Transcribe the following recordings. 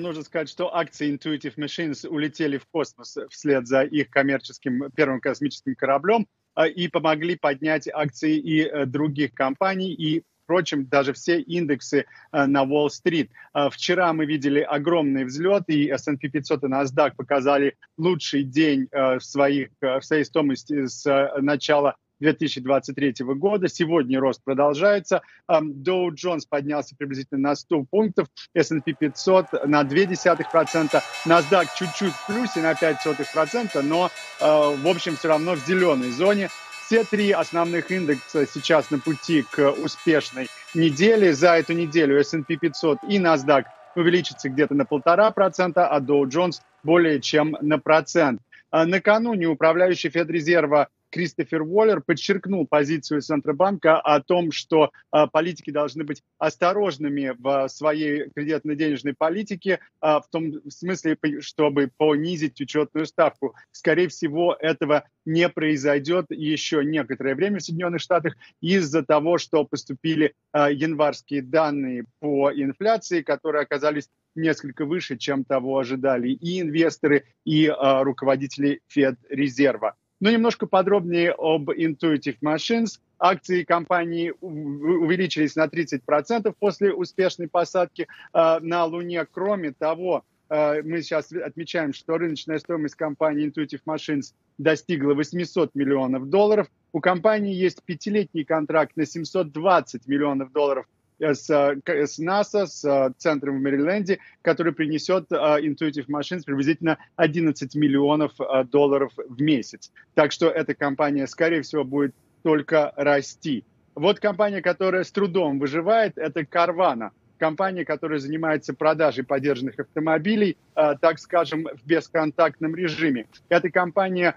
Нужно сказать, что акции Intuitive Machines улетели в космос вслед за их коммерческим первым космическим кораблем и помогли поднять акции и э, других компаний, и впрочем, даже все индексы э, на Уолл-стрит. Э, вчера мы видели огромный взлет, и S&P 500 и NASDAQ показали лучший день в, своих, в своей стоимости с начала 2023 года. Сегодня рост продолжается. Dow Jones поднялся приблизительно на 100 пунктов, S&P 500 на 0,2%, NASDAQ чуть-чуть в плюсе на 0,05%, но, э, в общем, все равно в зеленой зоне. Все три основных индекса сейчас на пути к успешной неделе. За эту неделю S&P 500 и NASDAQ увеличится где-то на полтора процента, а Dow Jones более чем на процент. А накануне управляющий Федрезерва Кристофер Уоллер подчеркнул позицию Центробанка о том, что э, политики должны быть осторожными в своей кредитно-денежной политике, э, в том смысле, чтобы понизить учетную ставку. Скорее всего, этого не произойдет еще некоторое время в Соединенных Штатах из-за того, что поступили январские данные по инфляции, которые оказались несколько выше, чем того ожидали и инвесторы, и руководители Федрезерва. Но немножко подробнее об Intuitive Machines. Акции компании увеличились на 30% после успешной посадки э, на Луне. Кроме того, э, мы сейчас отмечаем, что рыночная стоимость компании Intuitive Machines достигла 800 миллионов долларов. У компании есть пятилетний контракт на 720 миллионов долларов с, с НАСА, с э, центром в Мэриленде, который принесет э, Intuitive Machines приблизительно 11 миллионов э, долларов в месяц. Так что эта компания, скорее всего, будет только расти. Вот компания, которая с трудом выживает, это Carvana. Компания, которая занимается продажей подержанных автомобилей, так скажем, в бесконтактном режиме. Эта компания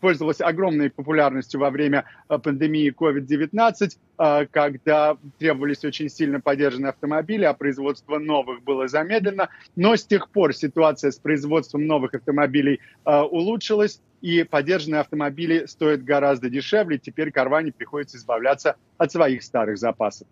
пользовалась огромной популярностью во время э, пандемии COVID-19, э, когда требовались очень сильно поддержанные автомобили, а производство новых было замедлено. Но с тех пор ситуация с производством новых автомобилей улучшилась, и поддержанные автомобили стоят гораздо дешевле. Теперь Карване приходится избавляться от своих старых запасов.